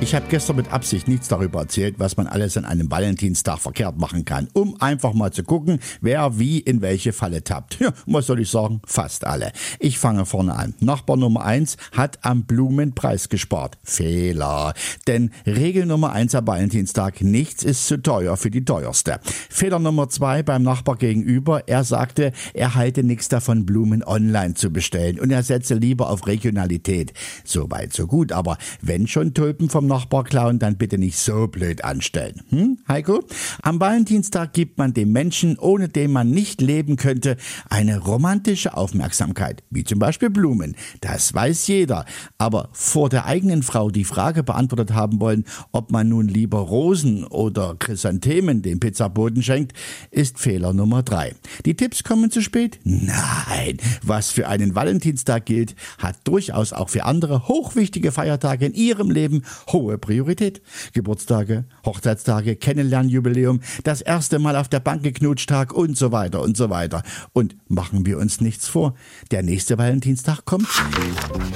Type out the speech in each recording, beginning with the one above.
Ich habe gestern mit Absicht nichts darüber erzählt, was man alles an einem Valentinstag verkehrt machen kann, um einfach mal zu gucken, wer wie in welche Falle tappt. Ja, was soll ich sagen? Fast alle. Ich fange vorne an. Nachbar Nummer eins hat am Blumenpreis gespart. Fehler. Denn Regel Nummer eins am Valentinstag, nichts ist zu teuer für die teuerste. Fehler Nummer zwei beim Nachbar gegenüber, er sagte, er halte nichts davon, Blumen online zu bestellen und er setze lieber auf Regionalität. So weit, so gut, aber wenn schon Tulpen vom Nachbar klauen, dann bitte nicht so blöd anstellen. Hm, Heiko? Am Valentinstag gibt man dem Menschen, ohne den man nicht leben könnte, eine romantische Aufmerksamkeit, wie zum Beispiel Blumen. Das weiß jeder. Aber vor der eigenen Frau die Frage beantwortet haben wollen, ob man nun lieber Rosen oder Chrysanthemen dem Pizzaboden schenkt, ist Fehler Nummer drei. Die Tipps kommen zu spät? Nein. Was für einen Valentinstag gilt, hat durchaus auch für andere hochwichtige Feiertage in ihrem Leben hohe Priorität. Geburtstage, Hochzeitstage, Kennenlernjubiläum, das erste Mal auf der Bank geknutschttag und so weiter und so weiter. Und machen wir uns nichts vor, der nächste Valentinstag kommt.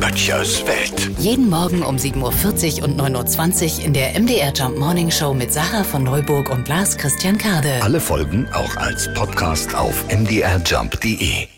Böttchers Welt. Jeden Morgen um 7.40 Uhr und 9.20 Uhr in der MDR Jump Morning Show mit Sarah von Neuburg und Lars Christian Kade. Alle Folgen auch als Podcast auf mdrjump.de.